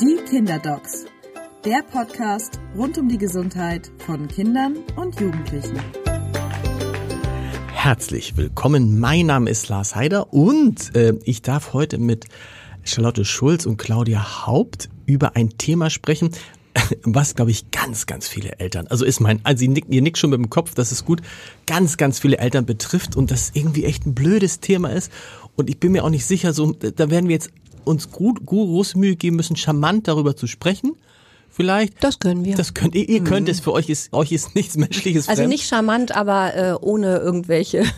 Die Kinderdocs. Der Podcast rund um die Gesundheit von Kindern und Jugendlichen. Herzlich willkommen. Mein Name ist Lars Heider und äh, ich darf heute mit Charlotte Schulz und Claudia Haupt über ein Thema sprechen, was, glaube ich, ganz, ganz viele Eltern, also ist mein, also ihr nickt, ihr nickt schon mit dem Kopf, das ist gut, ganz, ganz viele Eltern betrifft und das irgendwie echt ein blödes Thema ist. Und ich bin mir auch nicht sicher, so, da werden wir jetzt uns gut, gut große Mühe geben müssen, charmant darüber zu sprechen. Vielleicht. Das können wir. Das könnt ihr, ihr könnt es, für euch ist, euch ist nichts Menschliches Also fremd. nicht charmant, aber äh, ohne irgendwelche.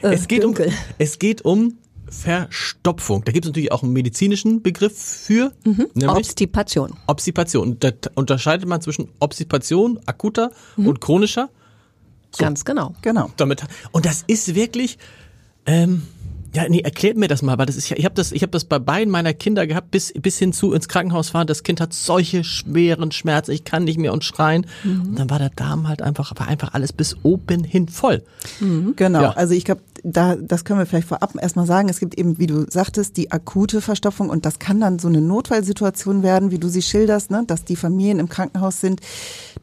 Äh, es geht Dünkel. um, es geht um Verstopfung. Da gibt es natürlich auch einen medizinischen Begriff für, nämlich Obstipation. Obstipation. Und da unterscheidet man zwischen Obstipation, akuter und chronischer. Ganz genau. Genau. Damit, und das ist wirklich, ähm, ja, nee, erklärt mir das mal, weil das ist ja, ich habe das, ich habe das bei beiden meiner Kinder gehabt, bis bis hin zu ins Krankenhaus fahren. Das Kind hat solche schweren Schmerzen, ich kann nicht mehr und schreien. Und dann war der Darm halt einfach, war einfach alles bis oben hin voll. Genau, Ja. also ich glaube, da, das können wir vielleicht vorab erstmal sagen. Es gibt eben, wie du sagtest, die akute Verstopfung und das kann dann so eine Notfallsituation werden, wie du sie schilderst, ne? dass die Familien im Krankenhaus sind.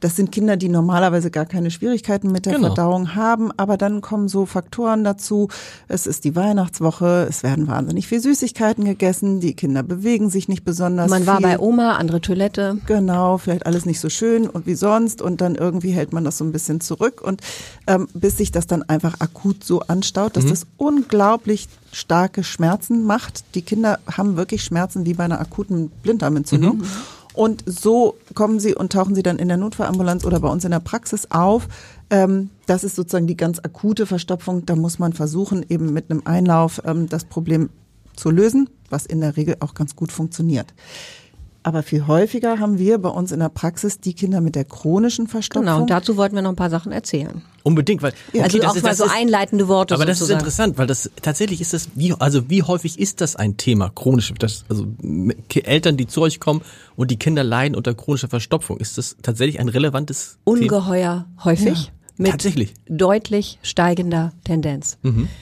Das sind Kinder, die normalerweise gar keine Schwierigkeiten mit der Genau. Verdauung haben, aber dann kommen so Faktoren dazu. Es ist die Weihnachtswoche, es werden wahnsinnig viel Süßigkeiten gegessen, die Kinder bewegen sich nicht besonders Man war viel. bei Oma, andere Toilette. Genau, vielleicht alles nicht so schön und wie sonst und dann irgendwie hält man das so ein bisschen zurück und ähm, bis sich das dann einfach akut so anstaut, dass das unglaublich starke Schmerzen macht. Die Kinder haben wirklich Schmerzen wie bei einer akuten Blinddarmentzündung. Und so kommen sie und tauchen sie dann in der Notfallambulanz oder bei uns in der Praxis auf. Ähm, das ist sozusagen die ganz akute Verstopfung. Da muss man versuchen, eben mit einem Einlauf ähm, das Problem zu lösen, was in der Regel auch ganz gut funktioniert. Aber viel häufiger haben wir bei uns in der Praxis die Kinder mit der chronischen Verstopfung. Genau, und dazu wollten wir noch ein paar Sachen erzählen. Unbedingt, weil also das auch ist- mal das so ist- einleitende Worte Aber das ist interessant, weil das tatsächlich ist das wie also wie häufig ist das ein Thema chronisch das also Eltern die zu euch kommen und die Kinder leiden unter chronischer Verstopfung ist das tatsächlich ein relevantes Thema? Ungeheuer häufig. Mit Tatsächlich. deutlich steigender Tendenz.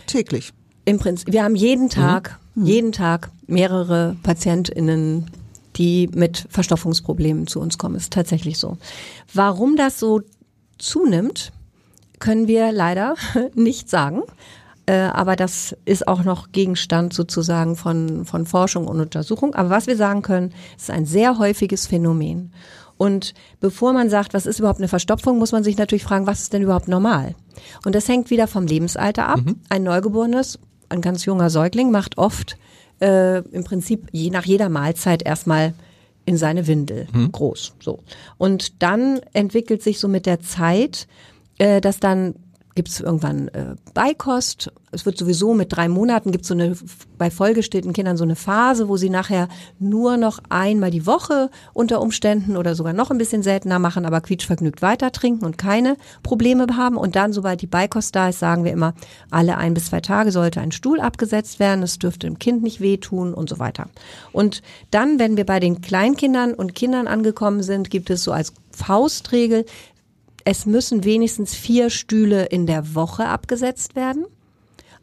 Täglich. Im Prinzip, wir haben jeden Tag, jeden Tag mehrere PatientInnen, die mit Verstopfungsproblemen zu uns kommen. Ist tatsächlich so. Warum das so zunimmt, können wir leider nicht sagen. Äh, aber das ist auch noch Gegenstand sozusagen von, von Forschung und Untersuchung. Aber was wir sagen können, ist ein sehr häufiges Phänomen. Und bevor man sagt, was ist überhaupt eine Verstopfung, muss man sich natürlich fragen, was ist denn überhaupt normal? Und das hängt wieder vom Lebensalter ab. Ein Neugeborenes, ein ganz junger Säugling macht oft äh, im Prinzip je nach jeder Mahlzeit erstmal in seine Windel groß. So. Und dann entwickelt sich so mit der Zeit, äh, dass dann gibt es irgendwann äh, Beikost. Es wird sowieso mit drei Monaten gibt so eine bei vollgestillten Kindern so eine Phase, wo sie nachher nur noch einmal die Woche unter Umständen oder sogar noch ein bisschen seltener machen, aber quietschvergnügt weiter trinken und keine Probleme haben. Und dann, sobald die Beikost da ist, sagen wir immer, alle ein bis zwei Tage sollte ein Stuhl abgesetzt werden. Es dürfte dem Kind nicht wehtun und so weiter. Und dann, wenn wir bei den Kleinkindern und Kindern angekommen sind, gibt es so als Faustregel, es müssen wenigstens vier Stühle in der Woche abgesetzt werden.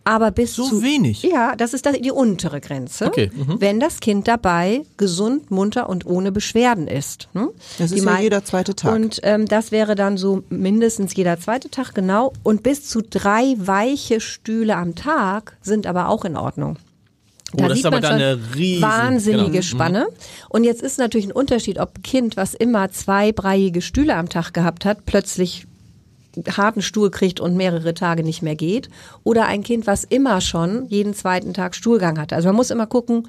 Aber bis So zu, wenig? Ja, das ist die untere Grenze. Okay, mhm. Wenn das Kind dabei gesund, munter und ohne Beschwerden ist. Ne? Das Die ist ja jeder zweite Tag. Und ähm, das wäre dann so mindestens jeder zweite Tag, genau. Und bis zu drei weiche Stühle am Tag sind aber auch in Ordnung. Oh, das ist aber dann eine riesen- wahnsinnige genau. Mhm. Spanne. Und jetzt ist natürlich ein Unterschied, ob ein Kind, was immer zwei breiige Stühle am Tag gehabt hat, plötzlich harten Stuhl kriegt und mehrere Tage nicht mehr geht. Oder ein Kind, was immer schon jeden zweiten Tag Stuhlgang hatte. Also man muss immer gucken,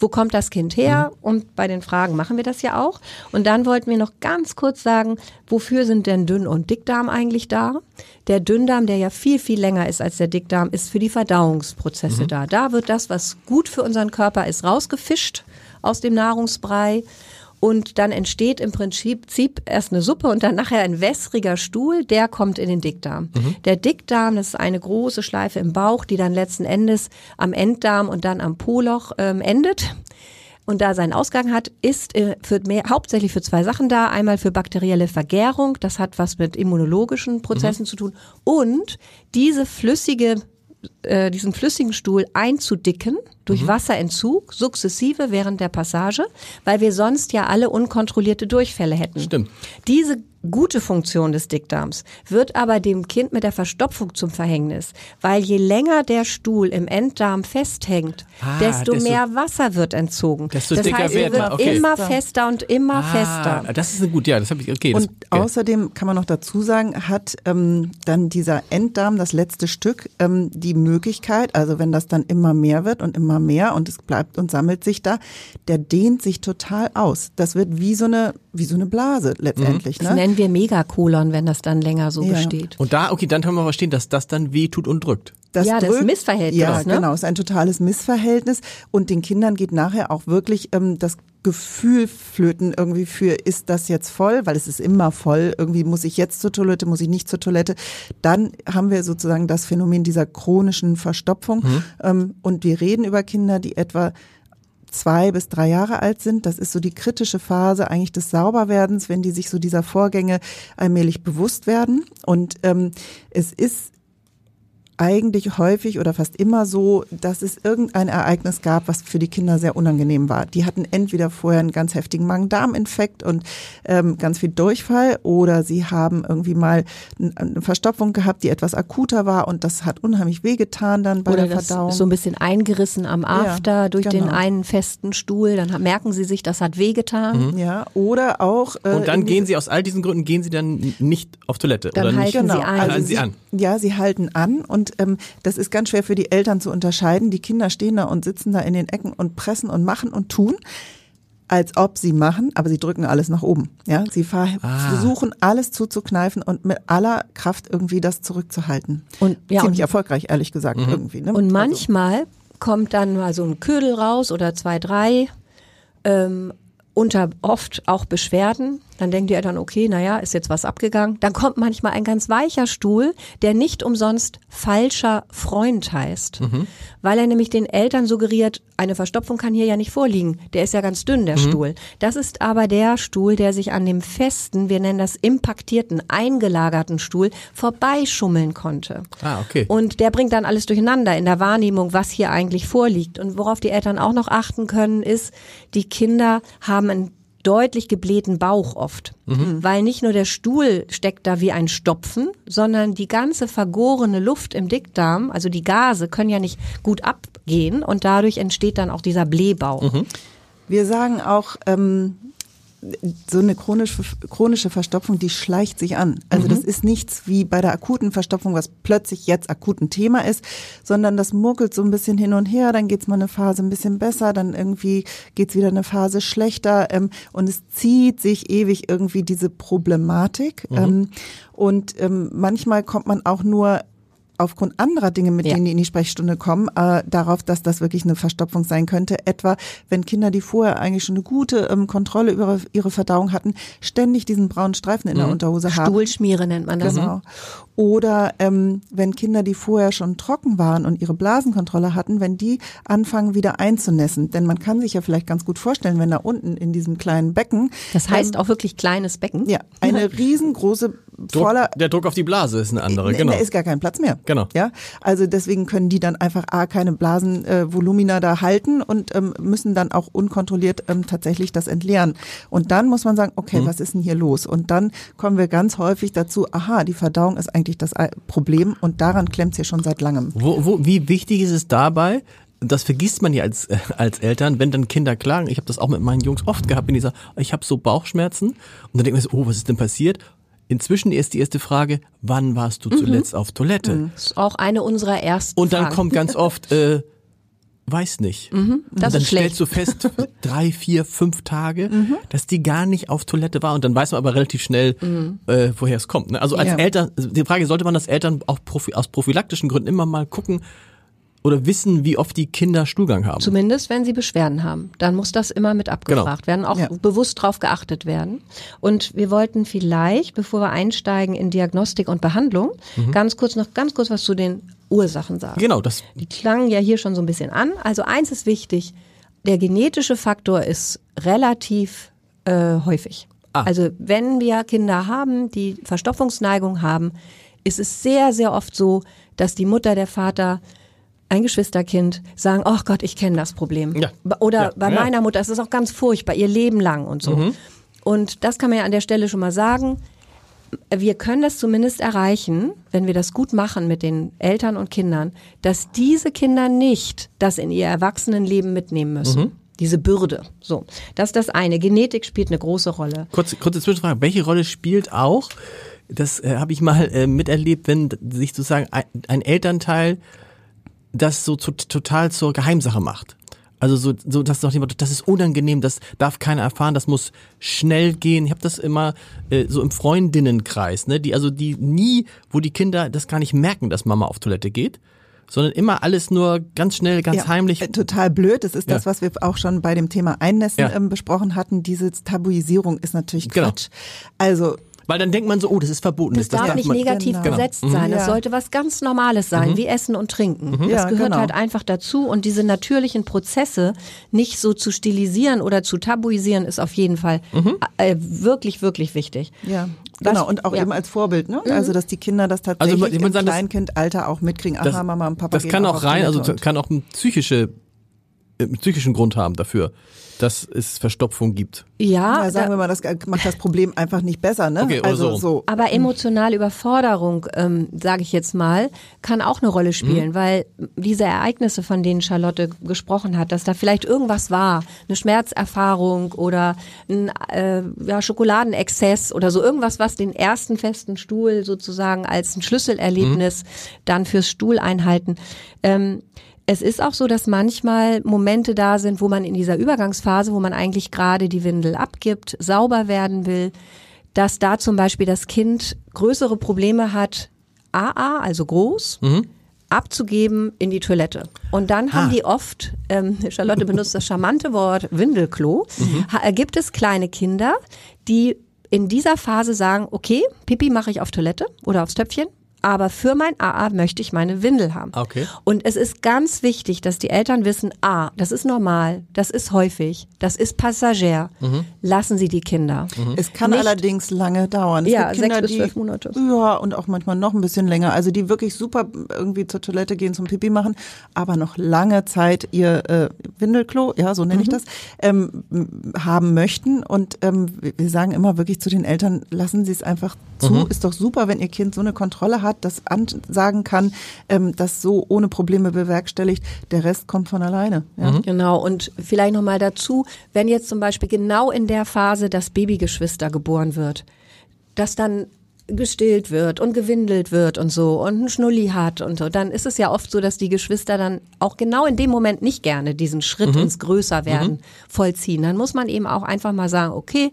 wo kommt das Kind her? Und bei den Fragen machen wir das ja auch. Und dann wollten wir noch ganz kurz sagen, wofür sind denn Dünn- und Dickdarm eigentlich da? Der Dünndarm, der ja viel, viel länger ist als der Dickdarm, ist für die Verdauungsprozesse da. Da wird das, was gut für unseren Körper ist, rausgefischt aus dem Nahrungsbrei. Und dann entsteht im Prinzip erst eine Suppe und dann nachher ein wässriger Stuhl, der kommt in den Dickdarm. Der Dickdarm, das ist eine große Schleife im Bauch, die dann letzten Endes am Enddarm und dann am Po-Loch ähm, endet und da seinen Ausgang hat, ist äh, für mehr, hauptsächlich für zwei Sachen da. Einmal für bakterielle Vergärung, das hat was mit immunologischen Prozessen zu tun. Und diese flüssige äh, diesen flüssigen Stuhl einzudicken Mhm. durch Wasserentzug, sukzessive während der Passage, weil wir sonst ja alle unkontrollierte Durchfälle hätten. Stimmt. Diese gute Funktion des Dickdarms wird aber dem Kind mit der Verstopfung zum Verhängnis, weil je länger der Stuhl im Enddarm festhängt, Ah, desto, desto- mehr Wasser wird entzogen. Desto das dicker heißt, wird er er, wird okay. immer fester und immer fester. Ah, das ist eine gut, ja, das habe ich, okay. Das, Und außerdem kann man noch dazu sagen, hat ähm, dann dieser Enddarm, das letzte Stück, ähm, die Möglichkeit, also wenn das dann immer mehr wird und immer mehr und es bleibt und sammelt sich da, der dehnt sich total aus. Das wird wie so eine, wie so eine Blase letztendlich. Das Ne? Nennen wir Megakolon, wenn das dann länger so Ja. besteht. und da, okay, dann können wir verstehen, dass das dann weh tut und drückt. Ja, das Missverhältnis, Ja, ne? genau, ist ein totales Missverhältnis. Und den Kindern geht nachher auch wirklich ähm, das Gefühl flöten irgendwie für, ist das jetzt voll, weil es ist immer voll, irgendwie muss ich jetzt zur Toilette, muss ich nicht zur Toilette. Dann haben wir sozusagen das Phänomen dieser chronischen Verstopfung. Ähm, und wir reden über Kinder, die etwa zwei bis drei Jahre alt sind. Das ist so die kritische Phase eigentlich des Sauberwerdens, wenn die sich so dieser Vorgänge allmählich bewusst werden. Und ähm, es ist eigentlich häufig oder fast immer so, dass es irgendein Ereignis gab, was für die Kinder sehr unangenehm war. Die hatten entweder vorher einen ganz heftigen Magen-Darm-Infekt und ähm, ganz viel Durchfall oder sie haben irgendwie mal eine Verstopfung gehabt, die etwas akuter war und das hat unheimlich wehgetan dann bei Oder der das Verdauung. so ein bisschen eingerissen am After durch den genau. einen festen Stuhl. Dann merken sie sich, das hat wehgetan. ja, oder auch äh, Und dann gehen sie aus all diesen Gründen, gehen sie dann nicht auf Toilette. Dann oder nicht? halten sie Genau, ein. Halten sie an. Ja, sie halten an und ähm, das ist ganz schwer für die Eltern zu unterscheiden. Die Kinder stehen da und sitzen da in den Ecken und pressen und machen und tun, als ob sie machen, aber sie drücken alles nach oben. Ja, sie Ah. versuchen alles zuzukneifen und mit aller Kraft irgendwie das zurückzuhalten. Und- ja, ziemlich und- erfolgreich, ehrlich gesagt, irgendwie. Ne? Und Also- manchmal kommt dann mal so ein Ködel raus oder zwei, drei. Ähm, unter oft auch Beschwerden. Dann denken die Eltern, okay, naja, ist jetzt was abgegangen. Dann kommt manchmal ein ganz weicher Stuhl, der nicht umsonst falscher Freund heißt, weil er nämlich den Eltern suggeriert, eine Verstopfung kann hier ja nicht vorliegen. Der ist ja ganz dünn, der Stuhl. Das ist aber der Stuhl, der sich an dem festen, wir nennen das impaktierten, eingelagerten Stuhl vorbeischummeln konnte. Ah, okay. Und der bringt dann alles durcheinander in der Wahrnehmung, was hier eigentlich vorliegt. Und worauf die Eltern auch noch achten können, ist, die Kinder haben einen deutlich geblähten Bauch oft. Weil nicht nur der Stuhl steckt da wie ein Stopfen, sondern die ganze vergorene Luft im Dickdarm, also die Gase, können ja nicht gut abgehen und dadurch entsteht dann auch dieser Blähbauch. Wir sagen auch, ähm, so eine chronische, chronische Verstopfung, die schleicht sich an. Also das ist nichts wie bei der akuten Verstopfung, was plötzlich jetzt akut ein Thema ist, sondern das muckelt so ein bisschen hin und her, dann geht's mal eine Phase ein bisschen besser, dann irgendwie geht's wieder eine Phase schlechter ähm, und es zieht sich ewig irgendwie diese Problematik. Ähm, und ähm, manchmal kommt man auch nur aufgrund anderer Dinge, mit Ja. denen die in die Sprechstunde kommen, äh, darauf, dass das wirklich eine Verstopfung sein könnte. Etwa, wenn Kinder, die vorher eigentlich schon eine gute ähm, Kontrolle über ihre Verdauung hatten, ständig diesen braunen Streifen in der Unterhose haben. Stuhlschmiere nennt man das. Genau. Oder ähm, wenn Kinder, die vorher schon trocken waren und ihre Blasenkontrolle hatten, wenn die anfangen wieder einzunässen. Denn man kann sich ja vielleicht ganz gut vorstellen, wenn da unten in diesem kleinen Becken Das heißt auch wirklich kleines Becken. ja eine riesengroße Druck, voller der Druck auf die Blase ist eine andere, genau. Da ist gar kein Platz mehr. Genau. Ja, also deswegen können die dann einfach A, keine Blasenvolumina äh, da halten und ähm, müssen dann auch unkontrolliert ähm, tatsächlich das entleeren. Und dann muss man sagen, okay, was ist denn hier los? Und dann kommen wir ganz häufig dazu, aha, die Verdauung ist eigentlich das Problem und daran klemmt es ja schon seit langem. Wo, wo, wie wichtig ist es dabei, das vergisst man ja als, äh, als Eltern, wenn dann Kinder klagen, ich habe das auch mit meinen Jungs oft gehabt, wenn die sagen, ich habe so Bauchschmerzen und dann denkt man so, oh, was ist denn passiert? Inzwischen ist die erste Frage, wann warst du zuletzt auf Toilette? Das ist auch eine unserer ersten Und dann Fragen. kommt ganz oft, äh, weiß nicht. das und dann ist schlecht. stellst du fest, drei, vier, fünf Tage, Mhm. dass die gar nicht auf Toilette war. Und dann weiß man aber relativ schnell, Mhm. äh, woher es kommt. Ne? Also als Ja. Eltern, die Frage, sollte man als Eltern auch profi aus prophylaktischen Gründen immer mal gucken oder wissen, wie oft die Kinder Stuhlgang haben? Zumindest wenn sie Beschwerden haben. Dann muss das immer mit abgefragt werden, auch Ja. bewusst drauf geachtet werden. Und wir wollten vielleicht, bevor wir einsteigen in Diagnostik und Behandlung, ganz kurz noch ganz kurz was zu den Ursachen sagen. Genau, das Die klangen ja hier schon so ein bisschen an. Also eins ist wichtig, der genetische Faktor ist relativ äh, häufig. Ah. Also wenn wir Kinder haben, die Verstopfungsneigung haben, ist es sehr, sehr oft so, dass die Mutter, der Vater, ein Geschwisterkind sagen, oh Gott, ich kenne das Problem. Ja. Oder Ja. bei meiner Mutter, es ist auch ganz furchtbar, ihr Leben lang und so. Mhm. Und das kann man ja an der Stelle schon mal sagen. Wir können das zumindest erreichen, wenn wir das gut machen mit den Eltern und Kindern, dass diese Kinder nicht das in ihr Erwachsenenleben mitnehmen müssen. Mhm. Diese Bürde. So. Das ist das eine. Genetik spielt eine große Rolle. Kurze, kurze Zwischenfrage. Welche Rolle spielt auch, das äh, habe ich mal äh, miterlebt, wenn sich sozusagen ein, ein Elternteil das so zu, total zur Geheimsache macht? Also so, so dass doch jemand, das ist unangenehm, das darf keiner erfahren, das muss schnell gehen. Ich habe das immer äh, so im Freundinnenkreis, ne, die also die nie, wo die Kinder das gar nicht merken, dass Mama auf Toilette geht, sondern immer alles nur ganz schnell, ganz Ja, heimlich. äh, Total blöd. Das ist das, Ja. was wir auch schon bei dem Thema Einnässen Ja. ähm, besprochen hatten. Diese Tabuisierung ist natürlich Genau. Quatsch. Also Weil dann denkt man so, oh, das ist verboten. Das darf nicht man, negativ Genau. besetzt sein. Das Ja. sollte was ganz Normales sein, wie Essen und Trinken. Das Ja, gehört genau. halt einfach dazu. Und diese natürlichen Prozesse nicht so zu stilisieren oder zu tabuisieren, ist auf jeden Fall äh, wirklich, wirklich wichtig. ja, genau. Und auch ja. eben als Vorbild. Ne? Also dass die Kinder das tatsächlich Mhm. Also, im muss sagen, das- Kleinkindalter auch mitkriegen. Aha, das, Mama und Papa das gehen kann auch rein, also kann auch einen psychische, äh, einen psychischen Grund haben dafür, dass es Verstopfung gibt. Ja, Ja, sagen da- wir mal, das macht das Problem einfach nicht besser. Ne? Okay, oder also so. so. Aber emotionale Überforderung, ähm, sage ich jetzt mal, kann auch eine Rolle spielen, weil diese Ereignisse, von denen Charlotte gesprochen hat, dass da vielleicht irgendwas war, eine Schmerzerfahrung oder ein äh, ja, Schokoladenexzess oder so irgendwas, was den ersten festen Stuhl sozusagen als ein Schlüsselerlebnis dann fürs Stuhleinhalten. Ähm, es ist auch so, dass manchmal Momente da sind, wo man in dieser Übergangsphase, wo man eigentlich gerade die Windel abgibt, sauber werden will, dass da zum Beispiel das Kind größere Probleme hat, AA, also groß, abzugeben in die Toilette. Und dann haben Ah. die oft, ähm, Charlotte benutzt das charmante Wort Windelklo, ha- äh, gibt es kleine Kinder, die in dieser Phase sagen, okay, Pipi mache ich auf Toilette oder aufs Töpfchen, aber für mein AA möchte ich meine Windel haben. Okay. Und es ist ganz wichtig, dass die Eltern wissen, ah, das ist normal, das ist häufig, das ist passagier. Lassen Sie die Kinder. Es kann Nicht- allerdings lange dauern. Es Ja, gibt Kinder, sechs bis die, zwölf Monate. Ja, und auch manchmal noch ein bisschen länger. Also die wirklich super irgendwie zur Toilette gehen, zum Pipi machen, aber noch lange Zeit ihr äh, Windelklo, ja, so Mhm. nenne ich das, ähm, haben möchten. Und ähm, wir- wir sagen immer wirklich zu den Eltern, lassen Sie es einfach zu. Ist doch super, wenn Ihr Kind so eine Kontrolle hat, das ansagen kann, ähm, das so ohne Probleme bewerkstelligt. Der Rest kommt von alleine. Ja. Genau, und vielleicht nochmal dazu, wenn jetzt zum Beispiel genau in der Phase das Babygeschwister geboren wird, das dann gestillt wird und gewindelt wird und so und einen Schnulli hat und so, dann ist es ja oft so, dass die Geschwister dann auch genau in dem Moment nicht gerne diesen Schritt ins Größerwerden vollziehen. Dann muss man eben auch einfach mal sagen, okay,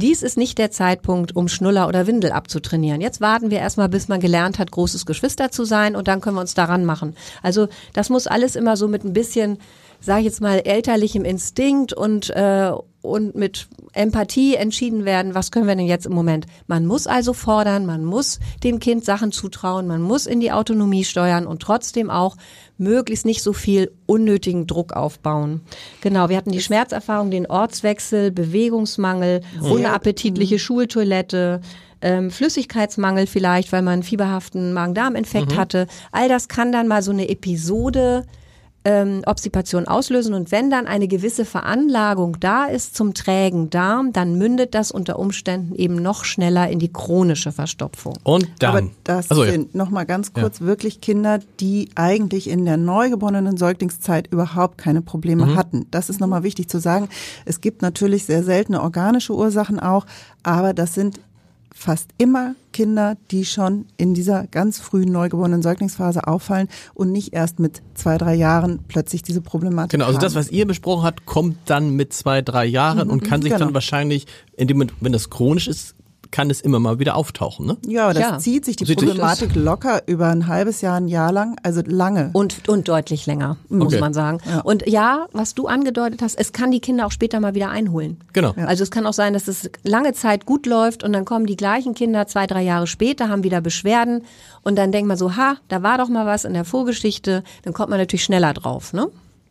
dies ist nicht der Zeitpunkt, um Schnuller oder Windel abzutrainieren. Jetzt warten wir erstmal, bis man gelernt hat, großes Geschwister zu sein und dann können wir uns daran machen. Also das muss alles immer so mit ein bisschen, sage ich jetzt mal, elterlichem Instinkt und, äh, und mit Empathie entschieden werden, was können wir denn jetzt im Moment. Man muss also fordern, man muss dem Kind Sachen zutrauen, man muss in die Autonomie steuern und trotzdem auch möglichst nicht so viel unnötigen Druck aufbauen. Genau, wir hatten die Schmerzerfahrung, den Ortswechsel, Bewegungsmangel, unappetitliche Schultoilette, ähm, Flüssigkeitsmangel vielleicht, weil man einen fieberhaften Magen-Darm-Infekt hatte. All das kann dann mal so eine Episode ähm, Obstipation auslösen und wenn dann eine gewisse Veranlagung da ist zum trägen Darm, dann mündet das unter Umständen eben noch schneller in die chronische Verstopfung. Und dann. Aber das ja. sind noch mal ganz kurz wirklich Kinder, die eigentlich in der neugeborenen Säuglingszeit überhaupt keine Probleme Mhm. hatten. Das ist noch mal wichtig zu sagen. Es gibt natürlich sehr seltene organische Ursachen auch, aber das sind fast immer Kinder, die schon in dieser ganz frühen neugeborenen Säuglingsphase auffallen und nicht erst mit zwei, drei Jahren plötzlich diese Problematik Genau, also haben. das, was ihr besprochen habt, kommt dann mit zwei, drei Jahren und kann sich dann genau. wahrscheinlich, in dem Moment, wenn das chronisch ist, kann es immer mal wieder auftauchen, ne? ja, aber das Ja. zieht sich die Sieht sich- Problematik locker über ein halbes Jahr, ein Jahr lang, also lange. Und, und deutlich länger, muss Okay. man sagen. Und ja, was du angedeutet hast, es kann die Kinder auch später mal wieder einholen. Genau. Also es kann auch sein, dass es lange Zeit gut läuft und dann kommen die gleichen Kinder zwei, drei Jahre später, haben wieder Beschwerden und dann denkt man so, ha, da war doch mal was in der Vorgeschichte, dann kommt man natürlich schneller drauf, ne?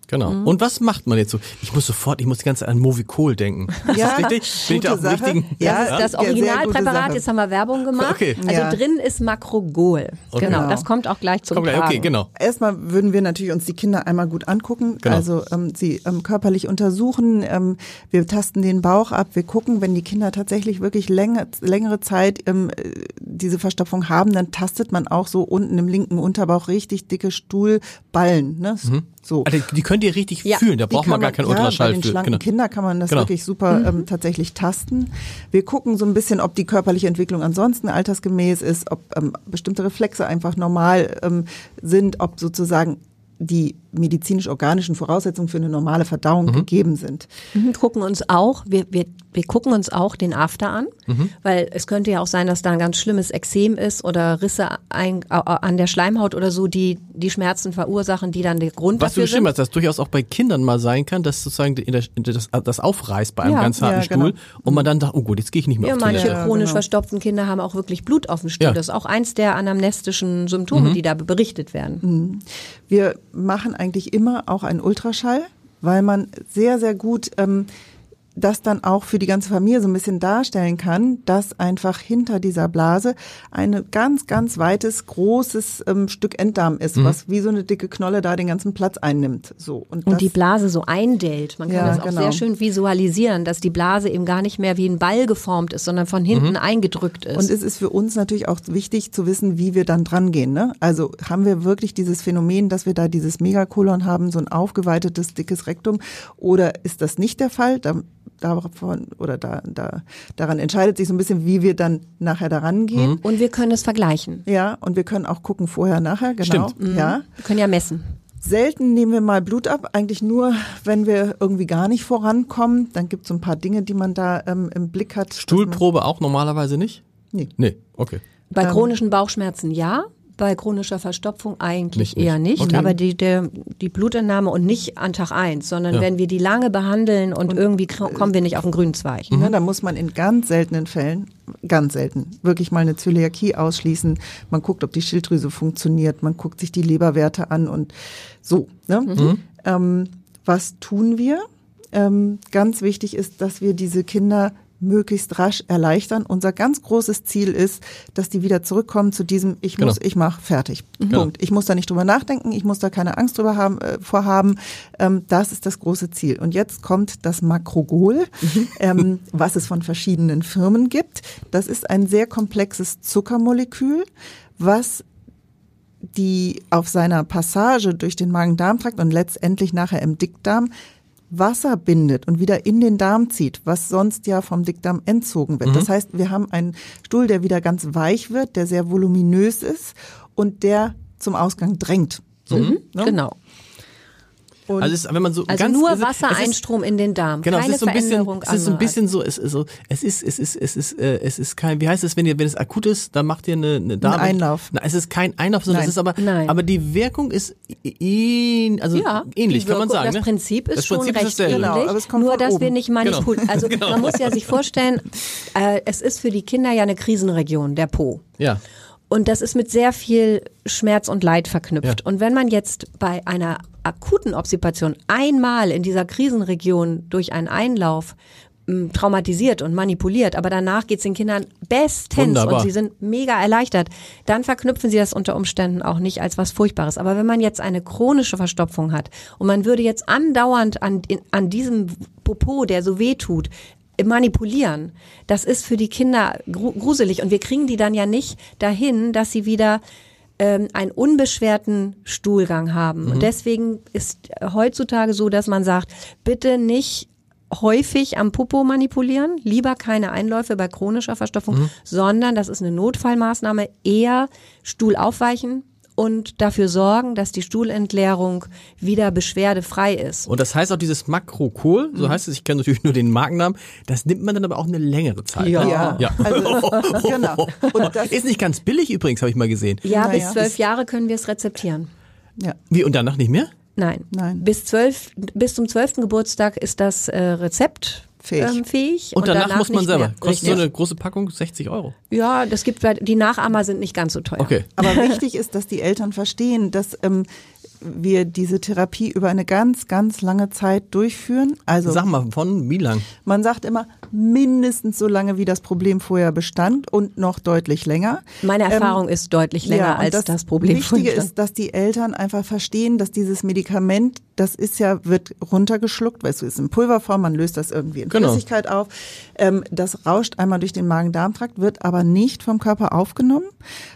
Genau. Mhm. Und was macht man jetzt so? Ich muss sofort, ich muss die ganze Zeit an Movicol denken. Ist Ja, das richtig? Bin ich da gute auf dem Sache. richtigen? Ja, Das, ist das ja, gute Originalpräparat, jetzt haben wir Werbung gemacht. Okay. Also Ja. drin ist Makrogol. Okay. Genau, Genau. das kommt auch gleich zum Tragen. okay, genau. Erstmal würden wir natürlich uns die Kinder einmal gut angucken, Genau. also ähm, sie ähm, körperlich untersuchen. Ähm, wir tasten den Bauch ab, wir gucken, wenn die Kinder tatsächlich wirklich länger, längere Zeit ähm, äh, diese Verstopfung haben, dann tastet man auch so unten im linken Unterbauch richtig dicke Stuhlballen. Ne? So. Also die könnt ihr richtig Ja, fühlen, da braucht man gar keinen ja, Ultraschall Bei den für. schlanken Genau. Kindern kann man das Genau. wirklich super ähm, tatsächlich tasten. Wir gucken so ein bisschen, ob die körperliche Entwicklung ansonsten altersgemäß ist, ob ähm, bestimmte Reflexe einfach normal ähm, sind, ob sozusagen die medizinisch-organischen Voraussetzungen für eine normale Verdauung Mhm. gegeben sind. Mhm, gucken uns auch, wir, wir, wir gucken uns auch den After an, Mhm. weil es könnte ja auch sein, dass da ein ganz schlimmes Exem ist oder Risse ein, äh, an der Schleimhaut oder so, die die Schmerzen verursachen, die dann der Grund Was du dafür sind. hast, dass das durchaus auch bei Kindern mal sein kann, dass sozusagen in der, in das, das aufreißt bei einem Ja. ganz harten Ja, genau. Stuhl und man dann sagt, oh gut, jetzt gehe ich nicht mehr Ja, auf manche Toilette. chronisch genau. verstopften Kinder haben auch wirklich Blut auf dem Stuhl. Ja. Das ist auch eins der anamnestischen Mhm. Symptome, die da berichtet werden. Wir machen eigentlich immer auch einen Ultraschall, weil man sehr, sehr gut ähm, das dann auch für die ganze Familie so ein bisschen darstellen kann, dass einfach hinter dieser Blase ein ganz, ganz weites, großes ähm, Stück Enddarm ist, Mhm. was wie so eine dicke Knolle da den ganzen Platz einnimmt. So und, Und das, die Blase so eindellt. Man kann Ja, das auch genau. sehr schön visualisieren, dass die Blase eben gar nicht mehr wie ein Ball geformt ist, sondern von Mhm. hinten eingedrückt ist. Und es ist für uns natürlich auch wichtig zu wissen, wie wir dann dran gehen. Ne? Also haben wir wirklich dieses Phänomen, dass wir da dieses Megakolon haben, so ein aufgeweitetes, dickes Rektum, oder ist das nicht der Fall? Da, davon, oder da, da, daran entscheidet sich so ein bisschen, wie wir dann nachher daran gehen. Und wir können es vergleichen. Ja, und wir können auch gucken, vorher, nachher, genau. Stimmt. Ja. Wir können ja messen. Selten nehmen wir mal Blut ab, eigentlich nur, wenn wir irgendwie gar nicht vorankommen. Dann gibt es so ein paar Dinge, die man da ähm, im Blick hat. Stuhlprobe auch normalerweise nicht? Nee. Nee, okay. Bei Ähm. chronischen Bauchschmerzen ja, bei chronischer Verstopfung eigentlich Nicht, eher nicht. Okay. Aber die, der, die Blutentnahme und nicht an Tag eins, sondern Ja. wenn wir die lange behandeln und, irgendwie kr- kommen wir nicht auf den grünen Zweig. Mhm. Ne, da muss man in ganz seltenen Fällen, ganz selten, wirklich mal eine Zöliakie ausschließen. Man guckt, ob die Schilddrüse funktioniert, man guckt sich die Leberwerte an und so. Ne? Mhm. Ähm, was tun wir? Ähm, ganz wichtig ist, dass wir diese Kinder möglichst rasch erleichtern. Unser ganz großes Ziel ist, dass die wieder zurückkommen zu diesem Ich Genau. muss, ich mach, fertig. Punkt. Ich muss da nicht drüber nachdenken, ich muss da keine Angst drüber haben, äh, vorhaben. Ähm, das ist das große Ziel. Und jetzt kommt das Makrogol, ähm, was es von verschiedenen Firmen gibt. Das ist ein sehr komplexes Zuckermolekül, was die auf seiner Passage durch den Magen-Darm-Trakt und letztendlich nachher im Dickdarm Wasser bindet und wieder in den Darm zieht, was sonst ja vom Dickdarm entzogen wird. Das heißt, wir haben einen Stuhl, der wieder ganz weich wird, der sehr voluminös ist und der zum Ausgang drängt. So, ne? Genau. Und Also, ist, wenn man so Also ganz, nur es ist- Wassereinstrom in den Darm. Genau, Keine es ist so ein bisschen, es ist so ein bisschen so, es ist so, es ist, es ist, es ist, äh, es ist kein, wie heißt es, wenn ihr, wenn es akut ist, dann macht ihr eine, eine Darm Einlauf. Na, es ist kein Einlauf, sondern Nein. es ist aber, Nein. aber die Wirkung ist ähn, also Ja, ähnlich, die kann man Wirkung- sagen. Das ne? Prinzip ist das schon Prinzip ist recht. Genau, ähnlich, aber es kommt nur dass wir oben. nicht manipulieren. Also man muss ja sich vorstellen, äh, es ist für die Kinder ja eine Krisenregion, der Po. Ja. Und das ist mit sehr viel Schmerz und Leid verknüpft. Ja. Und wenn man jetzt bei einer akuten Obstipation einmal in dieser Krisenregion durch einen Einlauf m, traumatisiert und manipuliert, aber danach geht's den Kindern bestens Wunderbar. und sie sind mega erleichtert, dann verknüpfen sie das unter Umständen auch nicht als was Furchtbares. Aber wenn man jetzt eine chronische Verstopfung hat und man würde jetzt andauernd an, in, an diesem Popo, der so weh tut, manipulieren, das ist für die Kinder gru gruselig. Und wir kriegen die dann ja nicht dahin, dass sie wieder ähm, einen unbeschwerten Stuhlgang haben. Und deswegen ist heutzutage so, dass man sagt, bitte nicht häufig am Popo manipulieren, lieber keine Einläufe bei chronischer Verstopfung, sondern das ist eine Notfallmaßnahme, eher Stuhl aufweichen und dafür sorgen, dass die Stuhlentleerung wieder beschwerdefrei ist. Und das heißt auch dieses Makrokol, Mhm. so heißt es, ich kenne natürlich nur den Markennamen, das nimmt man dann aber auch eine längere Zeit. Ja. ne? ja, ja. Also, genau. Und das, Ist nicht ganz billig übrigens, habe ich mal gesehen. Ja, Naja. bis zwölf Jahre können wir es rezeptieren. ja. Wie, und danach nicht mehr? Nein. Nein. Bis zwölf, bis zum zwölften Geburtstag ist das äh, Rezept. Ähm, fähig Und, danach, muss man selber. Mehr. Kostet so Richtig. eine große Packung 60 Euro. Ja, das gibt die Nachahmer sind nicht ganz so teuer. Okay. Aber wichtig ist, dass die Eltern verstehen, dass ähm, wir diese Therapie über eine ganz, ganz lange Zeit durchführen. Also Sag mal, von wie lang? man sagt immer mindestens so lange, wie das Problem vorher bestand und noch deutlich länger. Meine Erfahrung ist deutlich länger Ähm, Ja, und als das, Problem. Wichtige vorhin. ist, dass die Eltern einfach verstehen, dass dieses Medikament, das ist ja, wird runtergeschluckt, weil es ist in Pulverform, man löst das irgendwie in Genau. Flüssigkeit auf. Ähm, das rauscht einmal durch den Magen-Darm-Trakt, wird aber nicht vom Körper aufgenommen,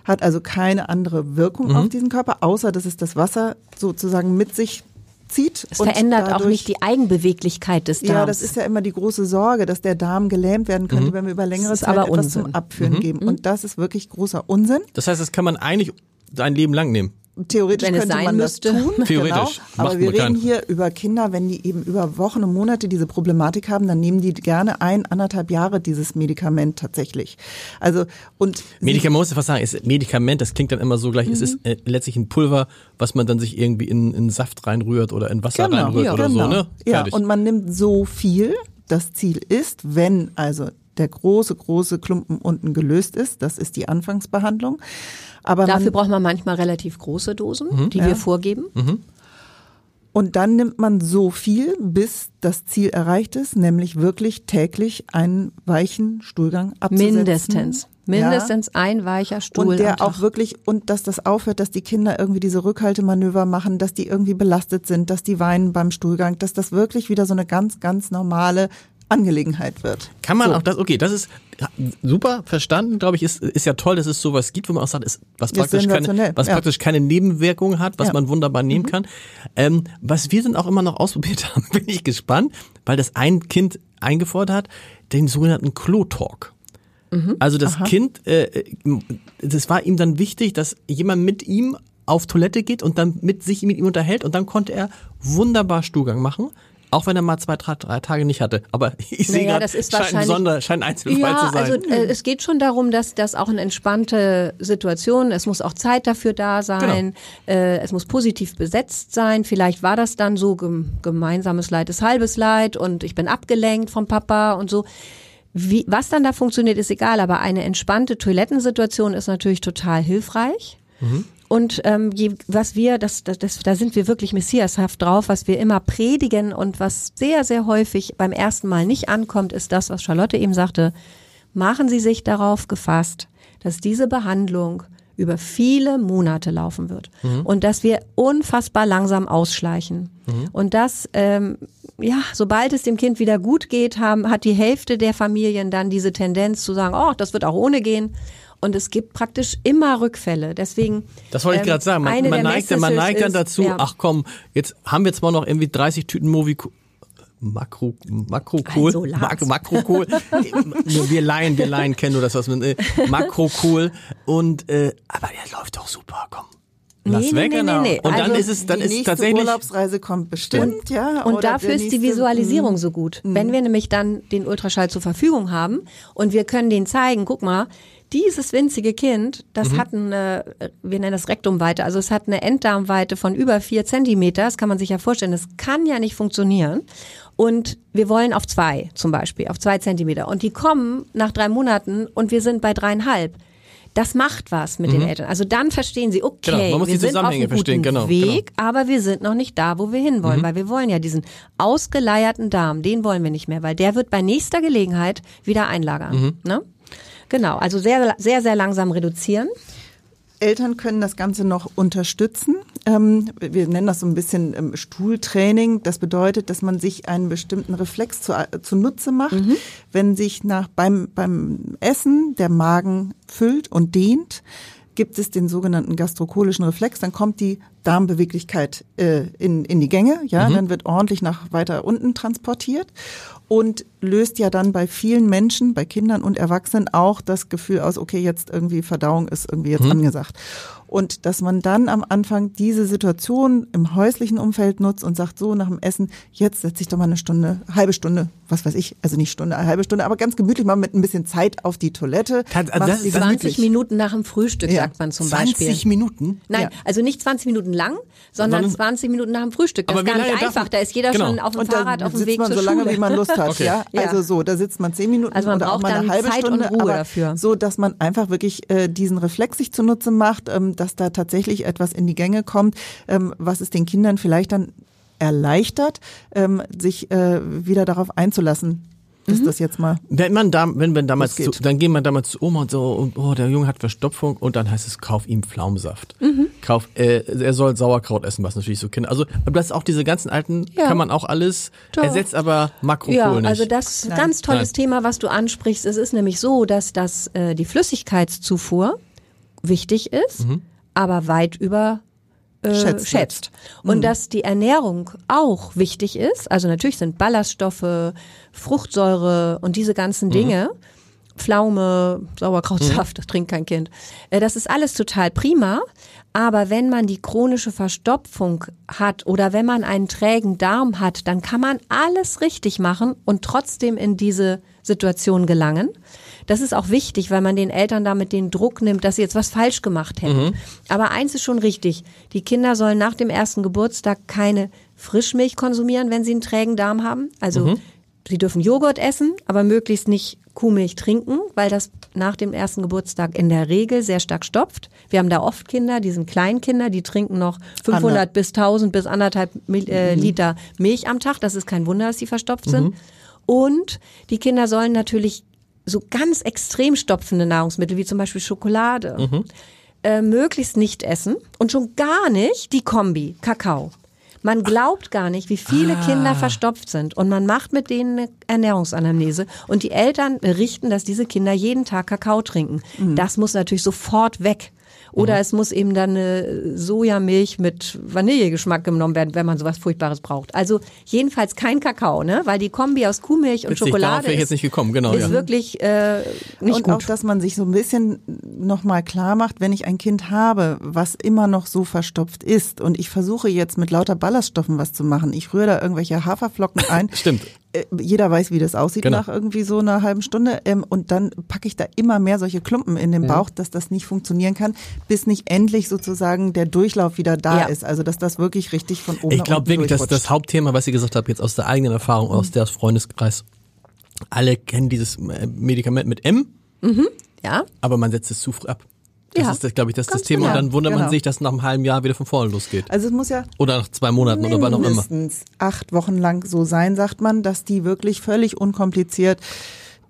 hat also keine andere Wirkung Mhm. auf diesen Körper, außer dass es das Wasser sozusagen mit sich zieht. es und verändert auch dadurch- nicht die Eigenbeweglichkeit des Darms. ja, das ist ja immer die große Sorge, dass der Darm gelähmt werden könnte, wenn wir über längere Zeit aber etwas Unsinn. zum Abführen geben. Und das ist wirklich großer Unsinn. Das heißt, das kann man eigentlich sein Leben lang nehmen. Theoretisch Wenn es könnte sein man müsste. das tun. Theoretisch. Genau. Aber wir keinen. reden hier über Kinder, wenn die eben über Wochen und Monate diese Problematik haben, dann nehmen die gerne ein, anderthalb Jahre dieses Medikament tatsächlich. Also, und Medikament, muss ich was sagen, ist Medikament, das klingt dann immer so gleich, es Mhm. ist äh, letztlich ein Pulver, was man dann sich irgendwie in, in Saft reinrührt oder in Wasser Genau, reinrührt ja, oder genau. so, ne? Ja, Fertig. und man nimmt so viel. Das Ziel ist, wenn also der große, große Klumpen unten gelöst ist, das ist die Anfangsbehandlung. Aber Dafür man, braucht man manchmal relativ große Dosen, Mhm. die wir vorgeben. und dann nimmt man so viel, bis das Ziel erreicht ist, nämlich wirklich täglich einen weichen Stuhlgang abzusetzen. Mindestens. Mindestens ein weicher Stuhl. Und am der Tag. auch wirklich, und dass das aufhört, dass die Kinder irgendwie diese Rückhaltemanöver machen, dass die irgendwie belastet sind, dass die weinen beim Stuhlgang, dass das wirklich wieder so eine ganz, ganz normale Angelegenheit wird. Kann man So. auch das, okay, das ist super verstanden, glaube ich, ist, ist ja toll, dass es sowas gibt, wo man auch sagt, ist, was Ist praktisch keine, was ja. praktisch keine Nebenwirkungen hat, was Ja. Mhm. man wunderbar nehmen kann. Ähm, was wir dann auch immer noch ausprobiert haben, bin ich gespannt, weil das ein Kind eingefordert hat, den sogenannten Klo-Talk. Mhm. Also das Kind, äh, das war ihm dann wichtig, dass jemand mit ihm auf Toilette geht und dann mit sich mit ihm unterhält und dann konnte er wunderbar Stuhlgang machen. Auch wenn er mal zwei, drei, drei Tage nicht hatte. Aber ich sehe Naja, gerade, das ist scheint ein Sonder, scheint ein Einzelfall Ja, zu sein. also äh, es geht schon darum, dass das auch eine entspannte Situation, es muss auch Zeit dafür da sein, Genau. äh, es muss positiv besetzt sein. Vielleicht war das dann so gem gemeinsames Leid ist halbes Leid und ich bin abgelenkt vom Papa und so. Wie, was dann da funktioniert, ist egal, aber eine entspannte Toilettensituation ist natürlich total hilfreich. Und ähm, je, was wir, das, das, das, da sind wir wirklich messiashaft drauf, was wir immer predigen und was sehr, sehr häufig beim ersten Mal nicht ankommt, ist das, was Charlotte eben sagte. Machen Sie sich darauf gefasst, dass diese Behandlung über viele Monate laufen wird und dass wir unfassbar langsam ausschleichen. Und dass, ähm, ja, sobald es dem Kind wieder gut geht, haben, hat die Hälfte der Familien dann diese Tendenz zu sagen, oh, das wird auch ohne gehen. Und es gibt praktisch immer Rückfälle. Deswegen. Das wollte ich ähm, gerade sagen. Man, man, neigt, dann- man neigt dann ist, dazu, ja. ach komm, jetzt haben wir zwar noch irgendwie 30 Tüten Movi Makro, Makrokohl, Also, Lars. Mak Makrokohl. Wir Laien, wir Laien kennen nur das, was man, äh, Makrokohl. Und, äh, aber der läuft doch super, komm. Lass Nee, weg, nee, nee, genau. nee. Und dann Also, ist es, dann die ist tatsächlich, Urlaubsreise kommt bestimmt, ja. Und oder dafür ist die Visualisierung so gut. Wenn wir nämlich dann den Ultraschall zur Verfügung haben und wir können denen zeigen, guck mal, dieses winzige Kind, das hat eine, wir nennen das Rektumweite, also es hat eine Enddarmweite von über vier Zentimeter, das kann man sich ja vorstellen, das kann ja nicht funktionieren. Und wir wollen auf zwei zum Beispiel, auf zwei Zentimeter. Und die kommen nach drei Monaten und wir sind bei dreieinhalb. Das macht was mit den Eltern. Also dann verstehen sie, okay, Genau, man muss wir die sind auf einem guten genau, Weg, aber wir sind noch nicht da, wo wir hinwollen, Mhm. weil wir wollen ja diesen ausgeleierten Darm, den wollen wir nicht mehr, weil der wird bei nächster Gelegenheit wieder einlagern. Mhm. Ne? Genau, also sehr, sehr, sehr langsam reduzieren. Eltern können das Ganze noch unterstützen. Ähm, wir nennen das so ein bisschen ähm, Stuhltraining. Das bedeutet, dass man sich einen bestimmten Reflex zu, äh, zunutze macht, wenn sich nach beim, beim Essen der Magen füllt und dehnt. Gibt es den sogenannten gastrocholischen Reflex, dann kommt die Darmbeweglichkeit äh, in, in die Gänge, ja, dann wird ordentlich nach weiter unten transportiert und löst ja dann bei vielen Menschen, bei Kindern und Erwachsenen auch das Gefühl aus, okay, jetzt irgendwie Verdauung ist irgendwie jetzt angesagt. Und dass man dann am Anfang diese Situation im häuslichen Umfeld nutzt und sagt, so nach dem Essen, jetzt setze ich doch mal eine Stunde, halbe Stunde, was weiß ich, also nicht Stunde, eine halbe Stunde, aber ganz gemütlich mal mit ein bisschen Zeit auf die Toilette. Kann- also Mach's das ist dir 20 gemütlich. Minuten nach dem Frühstück, Ja. sagt man zum 20 Beispiel. Minuten? Nein, Ja. also nicht 20 Minuten lang, sondern Sondern- 20 Minuten nach dem Frühstück. Das Aber ist gar nicht einfach. Da ist jeder Genau. schon auf dem Und Fahrrad auf dem Weg man zur so lange, Schule. wie man Lust hat. Okay. Ja? Ja. Also so, da sitzt man zehn Minuten Also man oder auch braucht mal eine halbe Zeit und Stunde, Ruhe aber dafür. so, dass man einfach wirklich äh, diesen Reflex sich zunutze macht, ähm, dass da tatsächlich etwas in die Gänge kommt, ähm, was es den Kindern vielleicht dann erleichtert, ähm, sich äh, wieder darauf einzulassen, dass Mhm. das jetzt mal Wenn man da, wenn man damals, zu, dann gehen man damals zu Oma und so und oh, der Junge hat Verstopfung und dann heißt es, kauf ihm Pflaumensaft. Mhm. Kauf, äh, er soll Sauerkraut essen, was natürlich so Kinder. Also aber das ist auch diese ganzen alten, Ja. kann man auch alles, Doch. ersetzt aber Makropol Ja, nicht. also das ist ein ganz tolles Nein. Thema, was du ansprichst. Es ist nämlich so, dass das, äh, die Flüssigkeitszufuhr wichtig ist, aber weit über äh, Schätzt. Und dass die Ernährung auch wichtig ist. Also natürlich sind Ballaststoffe, Fruchtsäure und diese ganzen Dinge. Pflaume, Sauerkrautsaft, das trinkt kein Kind. Äh, Das ist alles total prima. Aber wenn man die chronische Verstopfung hat oder wenn man einen trägen Darm hat, dann kann man alles richtig machen und trotzdem in diese Situation gelangen. Das ist auch wichtig, weil man den Eltern damit den Druck nimmt, dass sie jetzt was falsch gemacht hätten. Aber eins ist schon richtig. Die Kinder sollen nach dem ersten Geburtstag keine Frischmilch konsumieren, wenn sie einen trägen Darm haben. Also Sie dürfen Joghurt essen, aber möglichst nicht Kuhmilch trinken, weil das nach dem ersten Geburtstag in der Regel sehr stark stopft. Wir haben da oft Kinder, die sind Kleinkinder, die trinken noch 500 Ander- bis 1000 bis anderthalb Mil äh, Liter Milch am Tag. Das ist kein Wunder, dass sie verstopft sind. Und die Kinder sollen natürlich so ganz extrem stopfende Nahrungsmittel wie zum Beispiel Schokolade äh, möglichst nicht essen und schon gar nicht die Kombi Kakao. Man glaubt gar nicht, wie viele Kinder verstopft sind und man macht mit denen eine Ernährungsanamnese und die Eltern berichten, dass diese Kinder jeden Tag Kakao trinken. Das muss natürlich sofort weg. Oder es muss eben dann eine Sojamilch mit Vanillegeschmack genommen werden, wenn man sowas Furchtbares braucht. Also jedenfalls kein Kakao, ne? Weil die Kombi aus Kuhmilch und Witzig, Schokolade wäre ich ist, jetzt nicht gekommen, genau, ist ja. wirklich äh, nicht und gut. auch, dass man sich so ein bisschen nochmal klar macht, wenn ich ein Kind habe, was immer noch so verstopft ist und ich versuche jetzt mit lauter Ballaststoffen was zu machen. Ich rühre da irgendwelche Haferflocken ein. Stimmt. Äh, Jeder weiß, wie das aussieht Genau. nach irgendwie so einer halben Stunde. Ähm, und dann packe ich da immer mehr solche Klumpen in den Bauch, dass das nicht funktionieren kann, bis nicht endlich sozusagen der Durchlauf wieder da Ja. ist. Also dass das wirklich richtig von oben Ich glaube wirklich, dass das. Hauptthema, was ihr gesagt habt, jetzt aus der eigenen Erfahrung, aus der Freundeskreis, alle kennen dieses äh, Medikament mit M, ja? aber man setzt es zu früh ab. Das Ja, ist, glaube ich, das, das Thema. Und genau. dann wundert man Genau. sich, dass nach einem halben Jahr wieder von vorne losgeht. Also es muss ja Oder nach zwei Monaten oder wann auch immer. mindestens acht Wochen lang so sein, sagt man, dass die wirklich völlig unkompliziert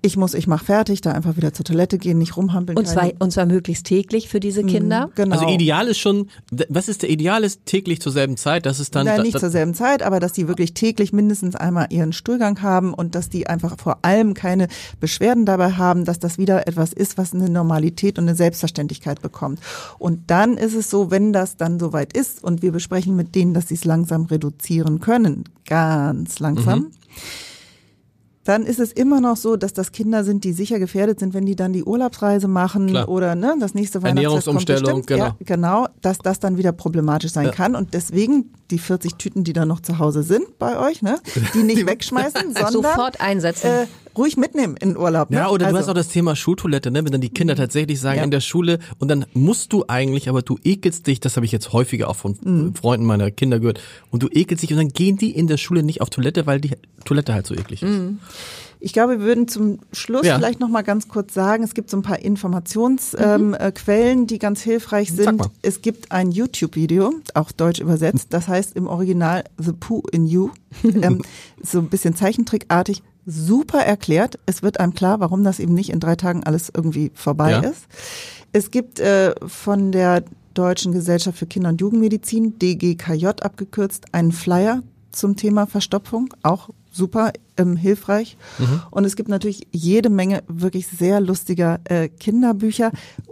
ich muss, ich mach fertig, da einfach wieder zur Toilette gehen, nicht rumhampeln. Und zwar, keine- und zwar möglichst täglich für diese Kinder. genau. Also ideal ist schon, was ist der Ideal ist täglich zur selben Zeit, das ist dann Nein, da- nicht da- zur selben Zeit, aber dass die wirklich täglich mindestens einmal ihren Stuhlgang haben und dass die einfach vor allem keine Beschwerden dabei haben, dass das wieder etwas ist, was eine Normalität und eine Selbstverständlichkeit bekommt. Und dann ist es so, wenn das dann soweit ist und wir besprechen mit denen, dass sie es langsam reduzieren können, ganz langsam. Mhm. Dann ist es immer noch so, dass das Kinder sind, die sicher gefährdet sind, wenn die dann die Urlaubsreise machen Klar. oder ne, das nächste Weihnachtsfest kommt Ernährungsumstellung, bestimmt. Ja, genau, dass das dann wieder problematisch sein Ja. kann und deswegen die 40 Tüten, die da noch zu Hause sind bei euch, ne, die nicht wegschmeißen, sondern Sofort einsetzen. äh, ruhig mitnehmen in den Urlaub. Ne? Ja, oder du also, hast auch das Thema Schultoilette, ne? wenn dann die Kinder tatsächlich sagen Ja. in der Schule und dann musst du eigentlich, aber du ekelst dich, das habe ich jetzt häufiger auch von Mhm. Freunden meiner Kinder gehört, und du ekelst dich und dann gehen die in der Schule nicht auf Toilette, weil die Toilette halt so eklig ist. Ich glaube, wir würden zum Schluss Ja. vielleicht noch mal ganz kurz sagen, es gibt so ein paar Informationsquellen, ähm, äh, die ganz hilfreich sind. Es gibt ein YouTube-Video, auch deutsch übersetzt, das heißt im Original The Poo in You, ähm, so ein bisschen zeichentrickartig, super erklärt. Es wird einem klar, warum das eben nicht in drei Tagen alles irgendwie vorbei Ja. ist. Es gibt äh, von der Deutschen Gesellschaft für Kinder- und Jugendmedizin, DGKJ abgekürzt, einen Flyer zum Thema Verstopfung, auch super ähm, hilfreich. Und es gibt natürlich jede Menge wirklich sehr lustiger äh, Kinderbücher.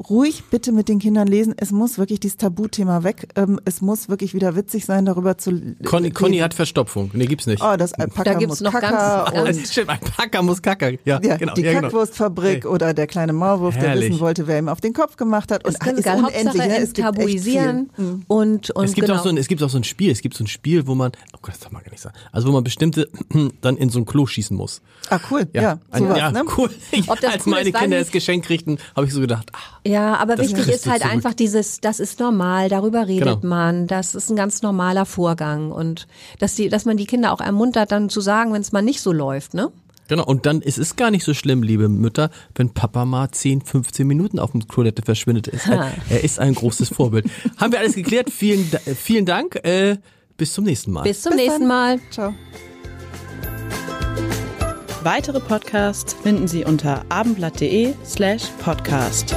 Ruhig bitte mit den Kindern lesen. Es muss wirklich dieses Tabuthema weg. Ähm, es muss wirklich wieder witzig sein, darüber zu Conny. Conny hat Verstopfung. Nee, gibt's nicht. Oh, das Alpaka Da gibt's muss noch Kacker ganz- und Stimmt, ein Packer muss kacker. Ja, ja, genau. die ja, genau. Kackwurstfabrik oder der kleine Maulwurf, der Herrlich. wissen wollte, wer ihm auf den Kopf gemacht hat. Das Und ist ganz ist geil. unendlich. Ne? Es viel. Mhm. und, und Es gibt, genau. auch so ein, es gibt auch so ein Spiel, es gibt so ein Spiel, wo man, oh Gott, das darf man gar nicht sagen, also wo man bestimmte dann in so ein Klo schießen muss. Ah, cool. Ja, ein- sowas, ja ne? cool. Ob das Als cool meine ist, Kinder ich das Geschenk kriegten, habe ich so gedacht, ah, Ja, aber wichtig ist halt zurück. einfach dieses, das ist normal, darüber redet Genau. man, das ist ein ganz normaler Vorgang und dass die, dass man die Kinder auch ermuntert, dann zu sagen, wenn es mal nicht so läuft, ne? Genau, und dann ist es gar nicht so schlimm, liebe Mütter, wenn Papa mal 10, 15 Minuten auf dem Toilette verschwindet. Ist halt, er ist ein großes Vorbild. Haben wir alles geklärt? Vielen, vielen Dank. Äh, bis zum nächsten Mal. Bis zum Bis nächsten dann. Mal. Ciao. Weitere Podcasts finden Sie unter abendblatt.de slash podcast.